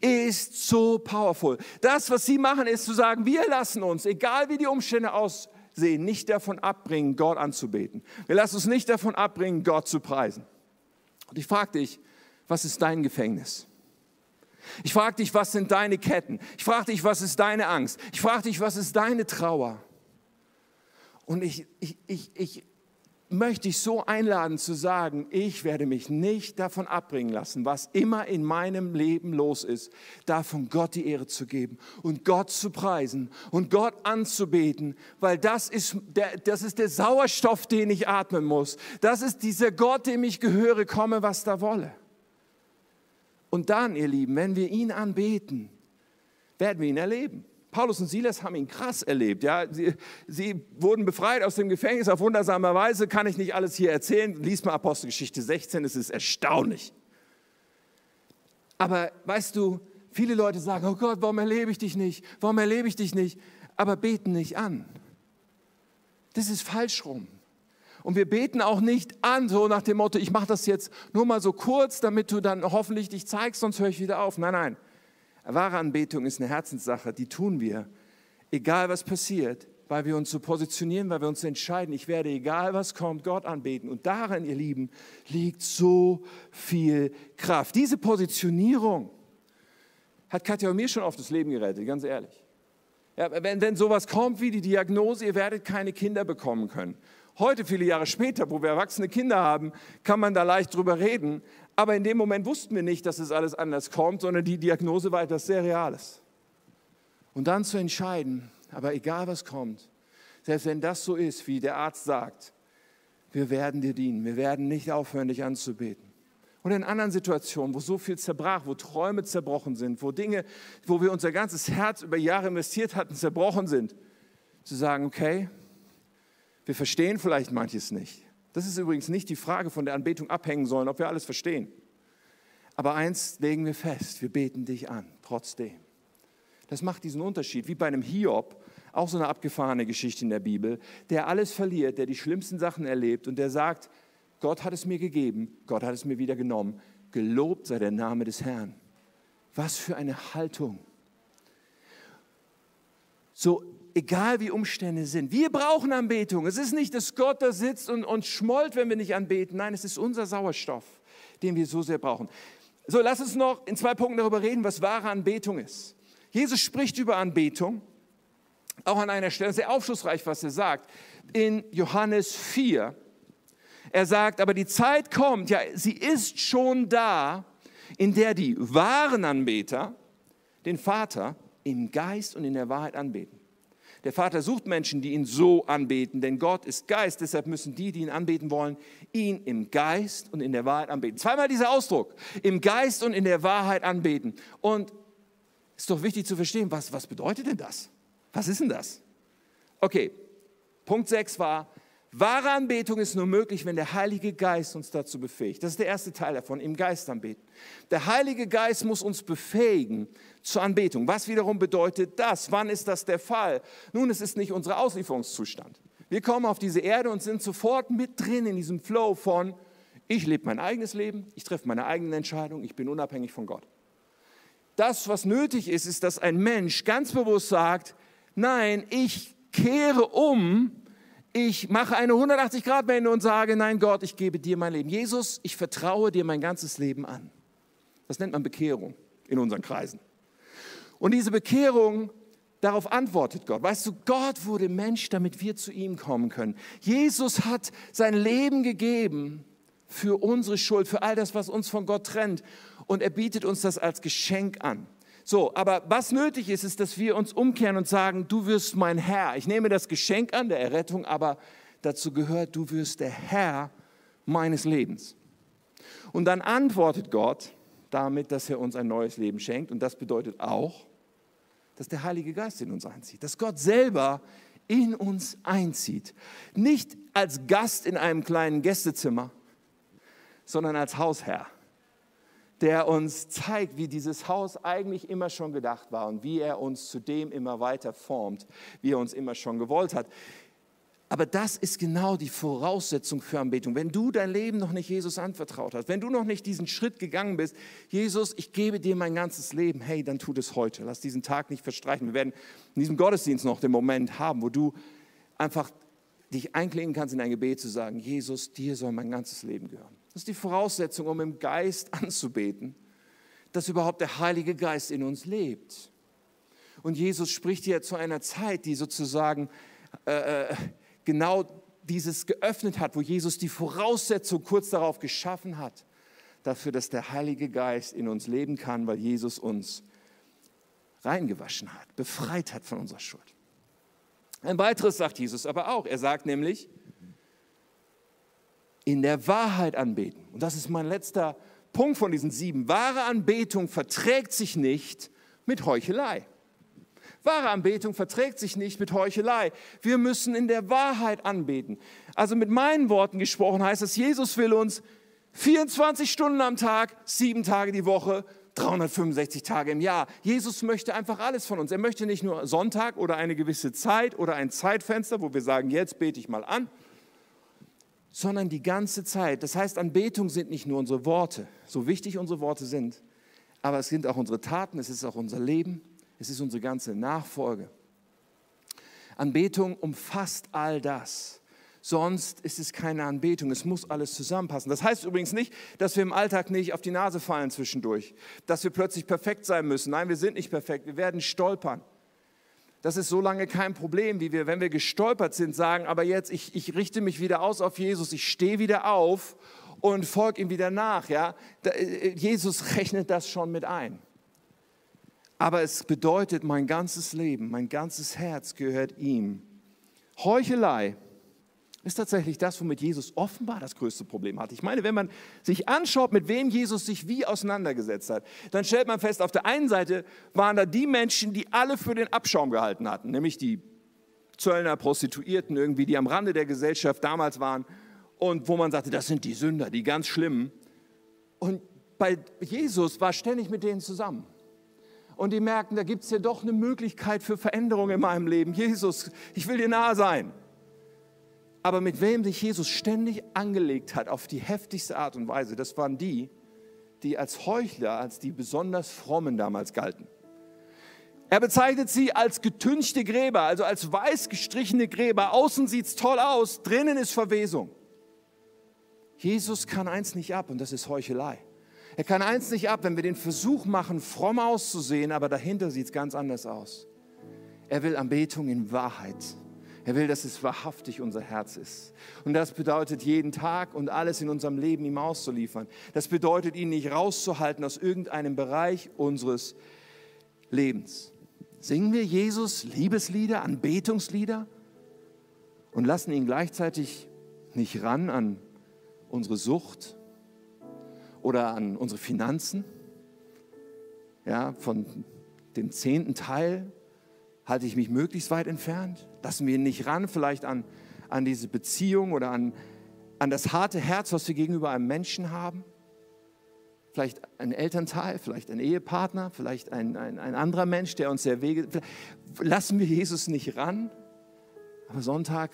ist so powerful. Das, was sie machen, ist zu sagen, wir lassen uns, egal wie die Umstände aussehen, nicht davon abbringen, Gott anzubeten. Wir lassen uns nicht davon abbringen, Gott zu preisen. Und ich frage dich, was ist dein Gefängnis? Ich frage dich, was sind deine Ketten? Ich frage dich, was ist deine Angst? Ich frage dich, was ist deine Trauer? Und ich, ich, ich, ich möchte ich so einladen zu sagen, ich werde mich nicht davon abbringen lassen, was immer in meinem Leben los ist, davon Gott die Ehre zu geben und Gott zu preisen und Gott anzubeten, weil das ist der, das ist der Sauerstoff, den ich atmen muss. Das ist dieser Gott, dem ich gehöre, komme, was da wolle. Und dann, ihr Lieben, wenn wir ihn anbeten, werden wir ihn erleben. Paulus und Silas haben ihn krass erlebt. Ja? Sie, sie, wurden befreit aus dem Gefängnis auf wundersame Weise. Kann ich nicht alles hier erzählen. Lies mal Apostelgeschichte 16, es ist erstaunlich. Aber weißt du, viele Leute sagen, oh Gott, warum erlebe ich dich nicht? Warum erlebe ich dich nicht? Aber beten nicht an. Das ist falsch rum. Und wir beten auch nicht an, so nach dem Motto, ich mache das jetzt nur mal so kurz, damit du dann hoffentlich dich zeigst, sonst höre ich wieder auf. Nein, nein. Wahre Anbetung ist eine Herzenssache, die tun wir, egal was passiert, weil wir uns so positionieren, weil wir uns entscheiden, ich werde, egal was kommt, Gott anbeten. Und darin, ihr Lieben, liegt so viel Kraft. Diese Positionierung hat Katja und mir schon oft das Leben gerettet, ganz ehrlich. Ja, wenn, wenn sowas kommt wie die Diagnose, ihr werdet keine Kinder bekommen können. Heute, viele Jahre später, wo wir erwachsene Kinder haben, kann man da leicht drüber reden. Aber in dem Moment wussten wir nicht, dass es alles anders kommt, sondern die Diagnose war etwas sehr Reales. Und dann zu entscheiden, aber egal was kommt, selbst wenn das so ist, wie der Arzt sagt, wir werden dir dienen, wir werden nicht aufhören, dich anzubeten. Und in anderen Situationen, wo so viel zerbrach, wo Träume zerbrochen sind, wo Dinge, wo wir unser ganzes Herz über Jahre investiert hatten, zerbrochen sind, zu sagen, okay, wir verstehen vielleicht manches nicht. Das ist übrigens nicht die Frage von der Anbetung abhängen sollen, ob wir alles verstehen. Aber eins legen wir fest, wir beten dich an, trotzdem. Das macht diesen Unterschied, wie bei einem Hiob, auch so eine abgefahrene Geschichte in der Bibel, der alles verliert, der die schlimmsten Sachen erlebt und der sagt, Gott hat es mir gegeben, Gott hat es mir wieder genommen, gelobt sei der Name des Herrn. Was für eine Haltung. So, egal wie Umstände sind. Wir brauchen Anbetung. Es ist nicht, dass Gott da sitzt und, und schmollt, wenn wir nicht anbeten. Nein, es ist unser Sauerstoff, den wir so sehr brauchen. So, lass uns noch in zwei Punkten darüber reden, was wahre Anbetung ist. Jesus spricht über Anbetung, auch an einer Stelle, sehr aufschlussreich, was er sagt, in Johannes 4. Er sagt, aber die Zeit kommt, ja, sie ist schon da, in der die wahren Anbeter den Vater im Geist und in der Wahrheit anbeten. Der Vater sucht Menschen, die ihn so anbeten, denn Gott ist Geist, deshalb müssen die, die ihn anbeten wollen, ihn im Geist und in der Wahrheit anbeten. Zweimal dieser Ausdruck, im Geist und in der Wahrheit anbeten. Und es ist doch wichtig zu verstehen, was, was bedeutet denn das? Was ist denn das? Okay, Punkt 6 war, wahre Anbetung ist nur möglich, wenn der Heilige Geist uns dazu befähigt. Das ist der erste Teil davon, im Geist anbeten. Der Heilige Geist muss uns befähigen, zur Anbetung. Was wiederum bedeutet das? Wann ist das der Fall? Nun, es ist nicht unser Auslieferungszustand. Wir kommen auf diese Erde und sind sofort mit drin in diesem Flow von, ich lebe mein eigenes Leben, ich treffe meine eigenen Entscheidungen, ich bin unabhängig von Gott. Das, was nötig ist, ist, dass ein Mensch ganz bewusst sagt, nein, ich kehre um, ich mache eine 180-Grad-Wende und sage, nein Gott, ich gebe dir mein Leben. Jesus, ich vertraue dir mein ganzes Leben an. Das nennt man Bekehrung in unseren Kreisen. Und diese Bekehrung, darauf antwortet Gott. Weißt du, Gott wurde Mensch, damit wir zu ihm kommen können. Jesus hat sein Leben gegeben für unsere Schuld, für all das, was uns von Gott trennt. Und er bietet uns das als Geschenk an. So, aber was nötig ist, ist, dass wir uns umkehren und sagen, du wirst mein Herr. Ich nehme das Geschenk an der Errettung, aber dazu gehört, du wirst der Herr meines Lebens. Und dann antwortet Gott damit, dass er uns ein neues Leben schenkt. Und das bedeutet auch, dass der Heilige Geist in uns einzieht, dass Gott selber in uns einzieht. Nicht als Gast in einem kleinen Gästezimmer, sondern als Hausherr, der uns zeigt, wie dieses Haus eigentlich immer schon gedacht war und wie er uns zu dem immer weiter formt, wie er uns immer schon gewollt hat. Aber das ist genau die Voraussetzung für Anbetung. Wenn du dein Leben noch nicht Jesus anvertraut hast, wenn du noch nicht diesen Schritt gegangen bist, Jesus, ich gebe dir mein ganzes Leben, hey, dann tu das heute. Lass diesen Tag nicht verstreichen. Wir werden in diesem Gottesdienst noch den Moment haben, wo du einfach dich einklingen kannst in ein Gebet zu sagen, Jesus, dir soll mein ganzes Leben gehören. Das ist die Voraussetzung, um im Geist anzubeten, dass überhaupt der Heilige Geist in uns lebt. Und Jesus spricht hier zu einer Zeit, die sozusagen äh, äh genau dieses geöffnet hat, wo Jesus die Voraussetzung kurz darauf geschaffen hat, dafür, dass der Heilige Geist in uns leben kann, weil Jesus uns reingewaschen hat, befreit hat von unserer Schuld. Ein weiteres sagt Jesus aber auch. Er sagt nämlich, in der Wahrheit anbeten. Und das ist mein letzter Punkt von diesen sieben. Wahre Anbetung verträgt sich nicht mit Heuchelei. Wahre Anbetung verträgt sich nicht mit Heuchelei. Wir müssen in der Wahrheit anbeten. Also mit meinen Worten gesprochen heißt es, Jesus will uns 24 Stunden am Tag, sieben Tage die Woche, 365 Tage im Jahr. Jesus möchte einfach alles von uns. Er möchte nicht nur Sonntag oder eine gewisse Zeit oder ein Zeitfenster, wo wir sagen, jetzt bete ich mal an, sondern die ganze Zeit. Das heißt, Anbetung sind nicht nur unsere Worte, so wichtig unsere Worte sind, aber es sind auch unsere Taten, es ist auch unser Leben, es ist unsere ganze Nachfolge. Anbetung umfasst all das. Sonst ist es keine Anbetung. Es muss alles zusammenpassen. Das heißt übrigens nicht, dass wir im Alltag nicht auf die Nase fallen zwischendurch, dass wir plötzlich perfekt sein müssen. Nein, wir sind nicht perfekt. Wir werden stolpern. Das ist so lange kein Problem, wie wir, wenn wir gestolpert sind, sagen, aber jetzt, ich, ich richte mich wieder aus auf Jesus, ich stehe wieder auf und folge ihm wieder nach. Ja? Äh, Jesus rechnet das schon mit ein. Aber es bedeutet, mein ganzes Leben, mein ganzes Herz gehört ihm. Heuchelei ist tatsächlich das, womit Jesus offenbar das größte Problem hat. Ich meine, wenn man sich anschaut, mit wem Jesus sich wie auseinandergesetzt hat, dann stellt man fest, auf der einen Seite waren da die Menschen, die alle für den Abschaum gehalten hatten, nämlich die Zöllner, Prostituierten irgendwie, die am Rande der Gesellschaft damals waren und wo man sagte, das sind die Sünder, die ganz schlimmen. Und bei Jesus war ständig mit denen zusammen und die merken, da gibt es ja doch eine Möglichkeit für Veränderung in meinem Leben. Jesus, ich will dir nahe sein. Aber mit wem sich Jesus ständig angelegt hat, auf die heftigste Art und Weise, das waren die, die als Heuchler, als die besonders frommen damals galten. Er bezeichnet sie als getünchte Gräber, also als weiß gestrichene Gräber. Außen sieht es toll aus, drinnen ist Verwesung. Jesus kann eins nicht ab und das ist Heuchelei. Er kann eins nicht ab, wenn wir den Versuch machen, fromm auszusehen, aber dahinter sieht es ganz anders aus. Er will Anbetung in Wahrheit. Er will, dass es wahrhaftig unser Herz ist. Und das bedeutet, jeden Tag und alles in unserem Leben ihm auszuliefern. Das bedeutet, ihn nicht rauszuhalten aus irgendeinem Bereich unseres Lebens. Singen wir Jesus Liebeslieder, Anbetungslieder und lassen ihn gleichzeitig nicht ran an unsere Sucht oder an unsere Finanzen. Ja, von dem zehnten Teil halte ich mich möglichst weit entfernt. Lassen wir ihn nicht ran, vielleicht an, an diese Beziehung oder an, an das harte Herz, was wir gegenüber einem Menschen haben vielleicht ein Elternteil, vielleicht ein Ehepartner, vielleicht ein, ein, ein anderer Mensch, der uns sehr wege. Lassen wir Jesus nicht ran, aber Sonntag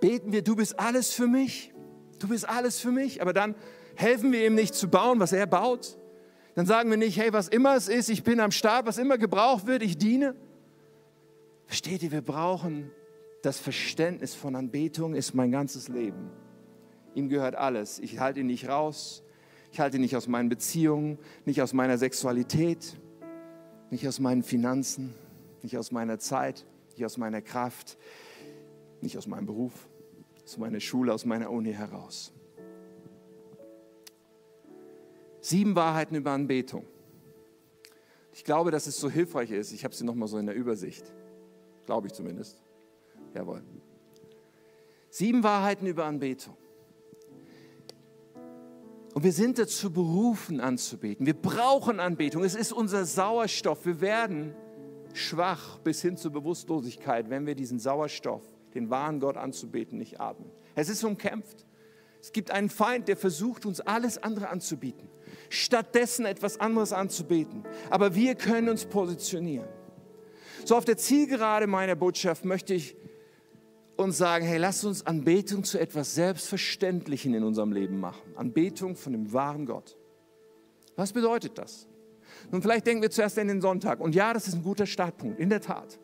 beten wir, du bist alles für mich, du bist alles für mich, aber dann helfen wir ihm nicht zu bauen, was er baut. Dann sagen wir nicht, hey, was immer es ist, ich bin am Start, was immer gebraucht wird, ich diene. Versteht ihr, wir brauchen das Verständnis von Anbetung, ist mein ganzes Leben. Ihm gehört alles. Ich halte ihn nicht raus. Ich halte ihn nicht aus meinen Beziehungen, nicht aus meiner Sexualität, nicht aus meinen Finanzen, nicht aus meiner Zeit, nicht aus meiner Kraft, nicht aus meinem Beruf, aus meiner Schule, aus meiner Uni heraus. Sieben Wahrheiten über Anbetung. Ich glaube, dass es so hilfreich ist. Ich habe sie nochmal so in der Übersicht. Glaube ich zumindest. Jawohl. Sieben Wahrheiten über Anbetung. Und wir sind dazu berufen anzubeten. Wir brauchen Anbetung. Es ist unser Sauerstoff. Wir werden schwach bis hin zur Bewusstlosigkeit, wenn wir diesen Sauerstoff, den wahren Gott anzubeten, nicht atmen. Es ist umkämpft. Es gibt einen Feind, der versucht, uns alles andere anzubieten, stattdessen etwas anderes anzubeten. Aber wir können uns positionieren. So auf der Zielgerade meiner Botschaft möchte ich und sagen, hey, lass uns Anbetung zu etwas Selbstverständlichen in unserem Leben machen. Anbetung von dem wahren Gott. Was bedeutet das? Nun, vielleicht denken wir zuerst an den Sonntag. Und ja, das ist ein guter Startpunkt, in der Tat.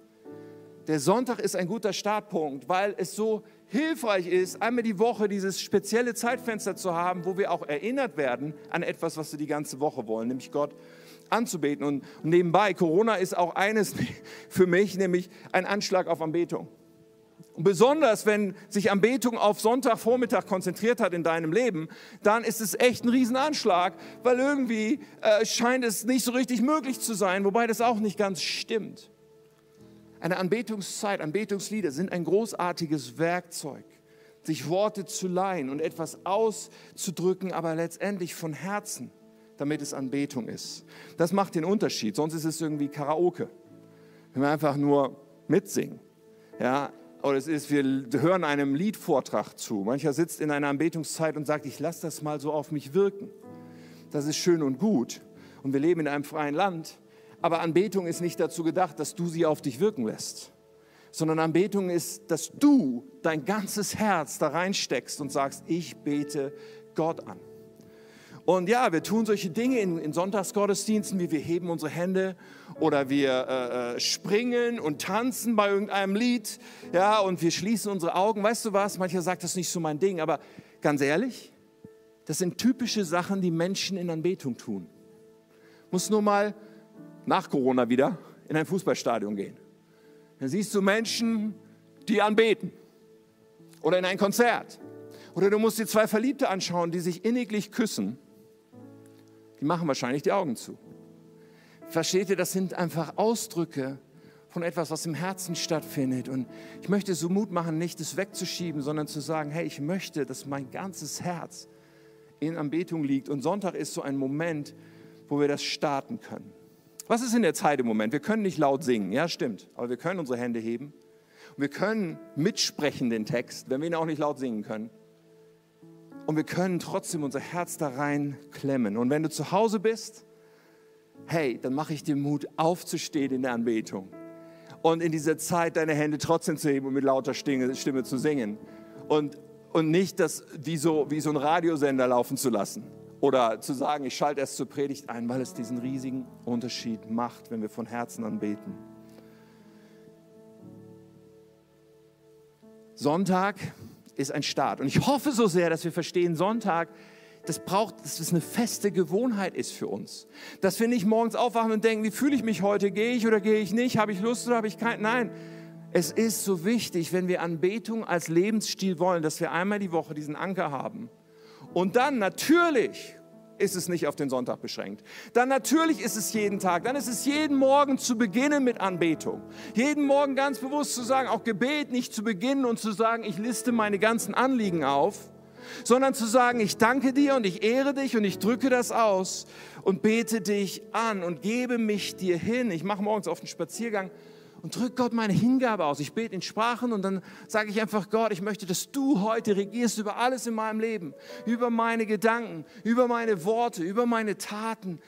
Der Sonntag ist ein guter Startpunkt, weil es so hilfreich ist, einmal die Woche dieses spezielle Zeitfenster zu haben, wo wir auch erinnert werden an etwas, was wir die ganze Woche wollen, nämlich Gott anzubeten. Und nebenbei, Corona ist auch eines für mich, nämlich ein Anschlag auf Anbetung. Und besonders, wenn sich Anbetung auf Sonntagvormittag konzentriert hat in deinem Leben, dann ist es echt ein Riesenanschlag, weil irgendwie äh, scheint es nicht so richtig möglich zu sein, wobei das auch nicht ganz stimmt. Eine Anbetungszeit, Anbetungslieder sind ein großartiges Werkzeug, sich Worte zu leihen und etwas auszudrücken, aber letztendlich von Herzen, damit es Anbetung ist. Das macht den Unterschied, sonst ist es irgendwie Karaoke, wenn wir einfach nur mitsingen. Ja, oder es ist, wir hören einem Liedvortrag zu. Mancher sitzt in einer Anbetungszeit und sagt, ich lasse das mal so auf mich wirken. Das ist schön und gut. Und wir leben in einem freien Land. Aber Anbetung ist nicht dazu gedacht, dass du sie auf dich wirken lässt, sondern Anbetung ist, dass du dein ganzes Herz da reinsteckst und sagst, ich bete Gott an. Und ja, wir tun solche Dinge in, in Sonntagsgottesdiensten, wie wir heben unsere Hände oder wir äh, äh, springen und tanzen bei irgendeinem Lied, ja, und wir schließen unsere Augen. Weißt du was? Mancher sagt, das ist nicht so mein Ding, aber ganz ehrlich, das sind typische Sachen, die Menschen in Anbetung tun. Muss nur mal nach Corona wieder in ein Fußballstadion gehen. Dann siehst du Menschen, die anbeten oder in ein Konzert. Oder du musst dir zwei Verliebte anschauen, die sich inniglich küssen die machen wahrscheinlich die Augen zu. Versteht ihr, das sind einfach Ausdrücke von etwas, was im Herzen stattfindet. Und ich möchte so Mut machen, nicht es wegzuschieben, sondern zu sagen, hey, ich möchte, dass mein ganzes Herz in Anbetung liegt. Und Sonntag ist so ein Moment, wo wir das starten können. Was ist in der Zeit im Moment? Wir können nicht laut singen, ja stimmt, aber wir können unsere Hände heben. Und wir können mitsprechen den Text, wenn wir ihn auch nicht laut singen können. Und wir können trotzdem unser Herz da rein klemmen. Und wenn du zu Hause bist, hey, dann mache ich dir Mut, aufzustehen in der Anbetung. Und in dieser Zeit deine Hände trotzdem zu heben und mit lauter Stimme, zu singen. Und, und nicht das wie so, wie so ein Radiosender laufen zu lassen. Oder zu sagen, ich schalte erst zur Predigt ein, weil es diesen riesigen Unterschied macht, wenn wir von Herzen anbeten. Sonntag ist ein Start. Und ich hoffe so sehr, dass wir verstehen, Sonntag, das braucht, dass es eine feste Gewohnheit ist für uns. Dass wir nicht morgens aufwachen und denken, wie fühle ich mich heute? Gehe ich oder gehe ich nicht? Habe ich Lust oder habe ich keinen? Nein. Es ist so wichtig, wenn wir Anbetung als Lebensstil wollen, dass wir einmal die Woche diesen Anker haben. Und dann natürlich ist es nicht auf den Sonntag beschränkt. Dann natürlich ist es jeden Tag. Dann ist es jeden Morgen zu beginnen mit Anbetung. Jeden Morgen ganz bewusst zu sagen, auch Gebet nicht zu beginnen und zu sagen, ich liste meine ganzen Anliegen auf, sondern zu sagen, ich danke dir und ich ehre dich und ich drücke das aus und bete dich an und gebe mich dir hin. Ich mache morgens auf den Spaziergang und drücke Gott meine Hingabe aus. Ich bete in Sprachen und dann sage ich einfach, Gott, ich möchte, dass du heute regierst über alles in meinem Leben, über meine Gedanken, über meine Worte, über meine Taten.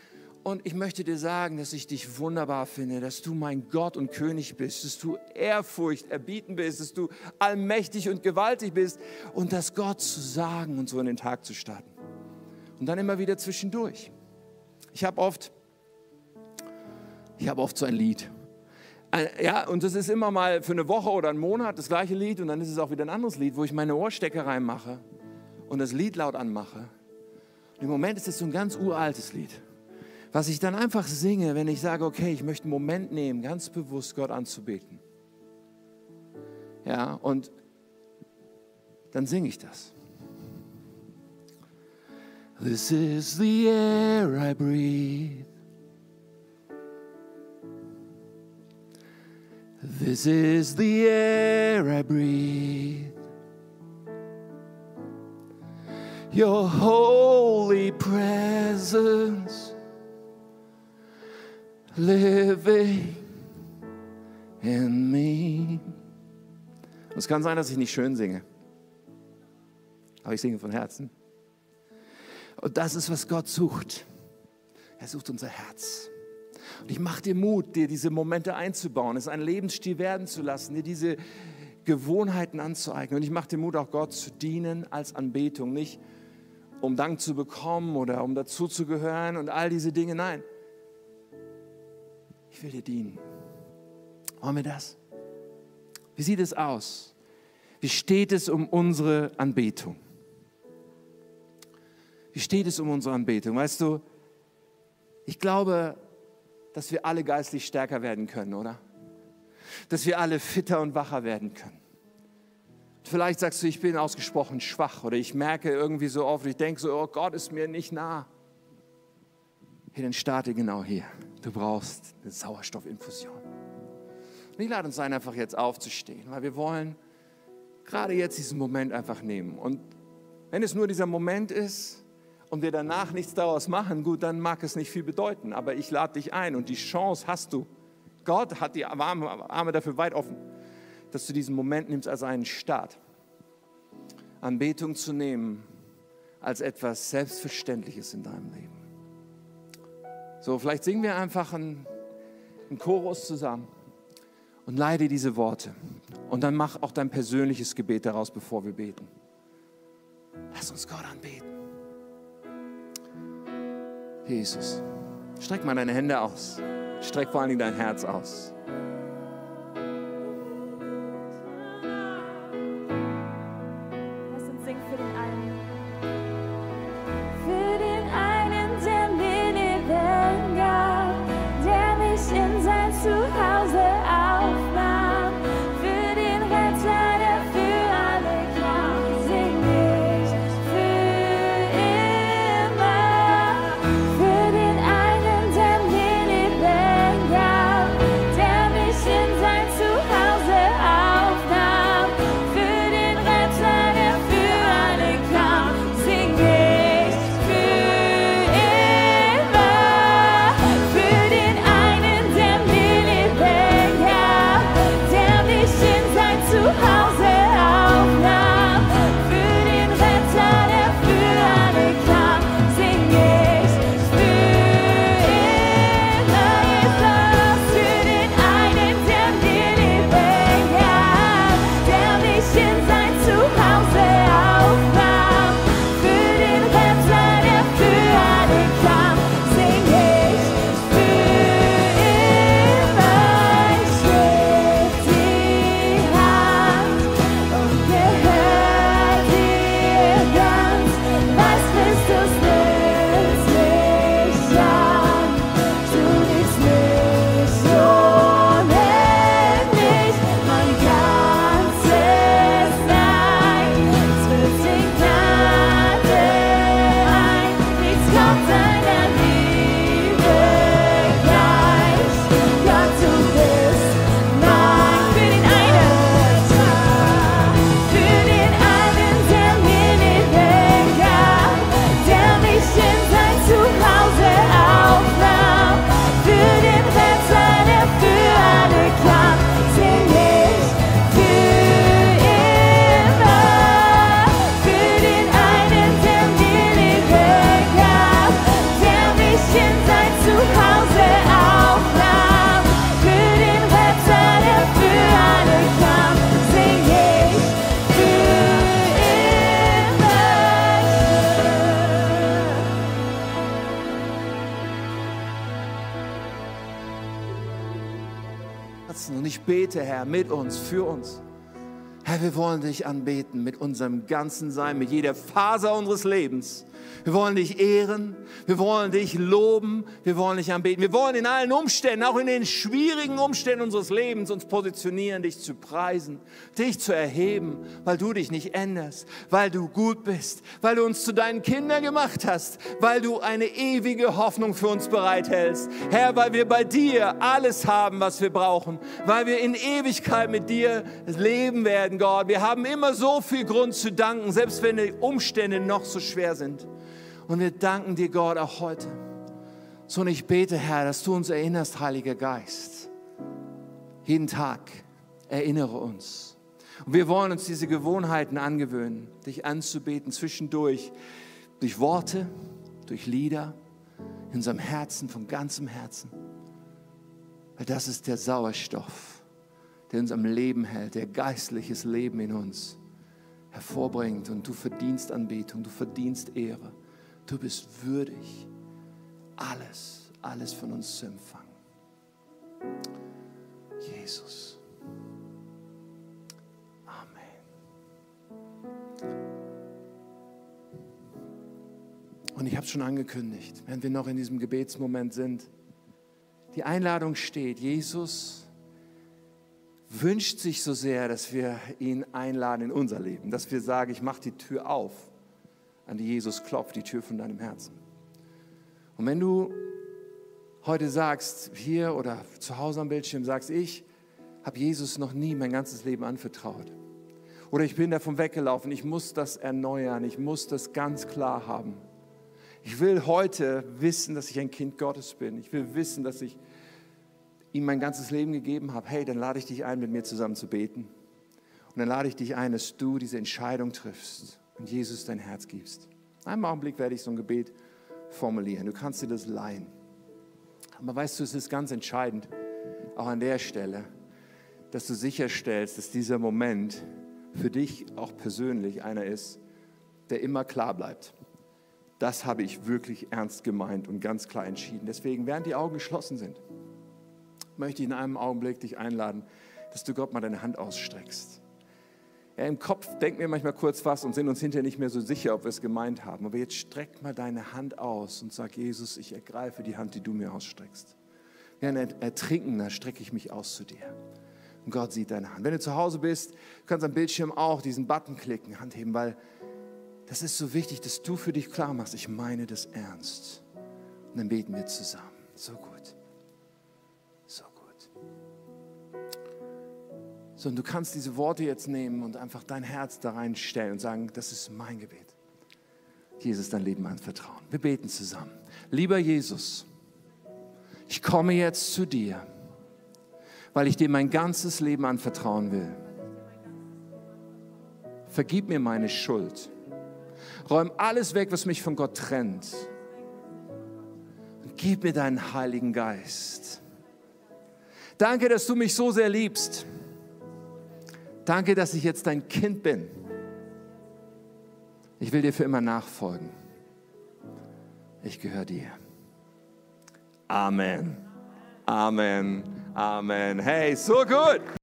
Und ich möchte dir sagen, dass ich dich wunderbar finde, dass du mein Gott und König bist, dass du Ehrfurcht erbieten bist, dass du allmächtig und gewaltig bist und das Gott zu sagen und so in den Tag zu starten. Und dann immer wieder zwischendurch. Ich habe oft, ich habe oft so ein Lied. Äh, ja, und das ist immer mal für eine Woche oder einen Monat das gleiche Lied und dann ist es auch wieder ein anderes Lied, wo ich meine Ohrstecker reinmache und das Lied laut anmache. Und im Moment ist es so ein ganz uraltes Lied, was ich dann einfach singe, wenn ich sage, okay, ich möchte einen Moment nehmen, ganz bewusst Gott anzubeten. Ja, und dann singe ich das. This is the air I breathe. This is the air I breathe. Your holy presence living in me. es kann sein, dass ich nicht schön singe, aber ich singe von Herzen. Und das ist, was Gott sucht. Er sucht unser Herz. Und ich mache dir Mut, dir diese Momente einzubauen, es ein Lebensstil werden zu lassen, dir diese Gewohnheiten anzueignen. Und ich mache dir Mut, auch Gott zu dienen als Anbetung, nicht um Dank zu bekommen oder um dazu zu gehören und all diese Dinge. Nein, ich will dir dienen. Wollen wir das? Wie sieht es aus? Wie steht es um unsere Anbetung? Wie steht es um unsere Anbetung? Weißt du, ich glaube, dass wir alle geistlich stärker werden können, oder? Dass wir alle fitter und wacher werden können. Vielleicht sagst du, ich bin ausgesprochen schwach oder ich merke irgendwie so oft, ich denke so, oh Gott ist mir nicht nah. Hey, dann starte genau hier. Du brauchst eine Sauerstoffinfusion. Und ich lade uns ein, einfach jetzt aufzustehen, weil wir wollen gerade jetzt diesen Moment einfach nehmen. Und wenn es nur dieser Moment ist, und wir danach nichts daraus machen, gut, dann mag es nicht viel bedeuten. Aber ich lade dich ein und die Chance hast du. Gott hat die Arme dafür weit offen, dass du diesen Moment nimmst als einen Start. Anbetung zu nehmen als etwas Selbstverständliches in deinem Leben. So, vielleicht singen wir einfach einen, einen Chorus zusammen und leide diese Worte. Und dann mach auch dein persönliches Gebet daraus, bevor wir beten. Lass uns Gott anbeten. Jesus, streck mal deine Hände aus. Streck vor allen Dingen dein Herz aus. Dich anbeten mit unserem ganzen Sein, mit jeder Faser unseres Lebens. Wir wollen dich ehren, wir wollen dich loben, wir wollen dich anbeten. Wir wollen in allen Umständen, auch in den schwierigen Umständen unseres Lebens, uns positionieren, dich zu preisen, dich zu erheben, weil du dich nicht änderst, weil du gut bist, weil du uns zu deinen Kindern gemacht hast, weil du eine ewige Hoffnung für uns bereithältst. Herr, weil wir bei dir alles haben, was wir brauchen, weil wir in Ewigkeit mit dir leben werden, Gott. Wir haben immer so viel Grund zu danken, selbst wenn die Umstände noch so schwer sind. Und wir danken dir, Gott, auch heute. So, und ich bete, Herr, dass du uns erinnerst, Heiliger Geist. Jeden Tag erinnere uns. Und wir wollen uns diese Gewohnheiten angewöhnen, dich anzubeten zwischendurch, durch Worte, durch Lieder, in unserem Herzen, von ganzem Herzen. Weil das ist der Sauerstoff, der uns am Leben hält, der geistliches Leben in uns hervorbringt. Und du verdienst Anbetung, du verdienst Ehre. Du bist würdig, alles, alles von uns zu empfangen. Jesus. Amen. Und ich habe es schon angekündigt, wenn wir noch in diesem Gebetsmoment sind. Die Einladung steht, Jesus wünscht sich so sehr, dass wir ihn einladen in unser Leben, dass wir sagen, ich mache die Tür auf an die Jesus klopft, die Tür von deinem Herzen. Und wenn du heute sagst, hier oder zu Hause am Bildschirm, sagst, ich habe Jesus noch nie mein ganzes Leben anvertraut. Oder ich bin davon weggelaufen, ich muss das erneuern, ich muss das ganz klar haben. Ich will heute wissen, dass ich ein Kind Gottes bin. Ich will wissen, dass ich ihm mein ganzes Leben gegeben habe. Hey, dann lade ich dich ein, mit mir zusammen zu beten. Und dann lade ich dich ein, dass du diese Entscheidung triffst und Jesus dein Herz gibst. Einen Augenblick werde ich so ein Gebet formulieren. Du kannst dir das leihen. Aber weißt du, es ist ganz entscheidend, auch an der Stelle, dass du sicherstellst, dass dieser Moment für dich auch persönlich einer ist, der immer klar bleibt. Das habe ich wirklich ernst gemeint und ganz klar entschieden. Deswegen, während die Augen geschlossen sind, möchte ich in einem Augenblick dich einladen, dass du Gott mal deine Hand ausstreckst. Ja, Im Kopf denken wir manchmal kurz was und sind uns hinterher nicht mehr so sicher, ob wir es gemeint haben. Aber jetzt streck mal deine Hand aus und sag, Jesus, ich ergreife die Hand, die du mir ausstreckst. Wie ein Ertrinkender strecke ich mich aus zu dir. Und Gott sieht deine Hand. Wenn du zu Hause bist, kannst am Bildschirm auch diesen Button klicken, Hand heben, weil das ist so wichtig, dass du für dich klar machst, ich meine das ernst. Und dann beten wir zusammen. So gut. Sondern du kannst diese Worte jetzt nehmen und einfach dein Herz da reinstellen und sagen, das ist mein Gebet. Jesus dein Leben anvertrauen. Wir beten zusammen. Lieber Jesus, ich komme jetzt zu dir, weil ich dir mein ganzes Leben anvertrauen will. Vergib mir meine Schuld. Räum alles weg, was mich von Gott trennt. Und gib mir deinen Heiligen Geist. Danke, dass du mich so sehr liebst Danke, dass ich jetzt dein Kind bin. Ich will dir für immer nachfolgen. Ich gehöre dir. Amen. Amen. Amen. Hey, so gut.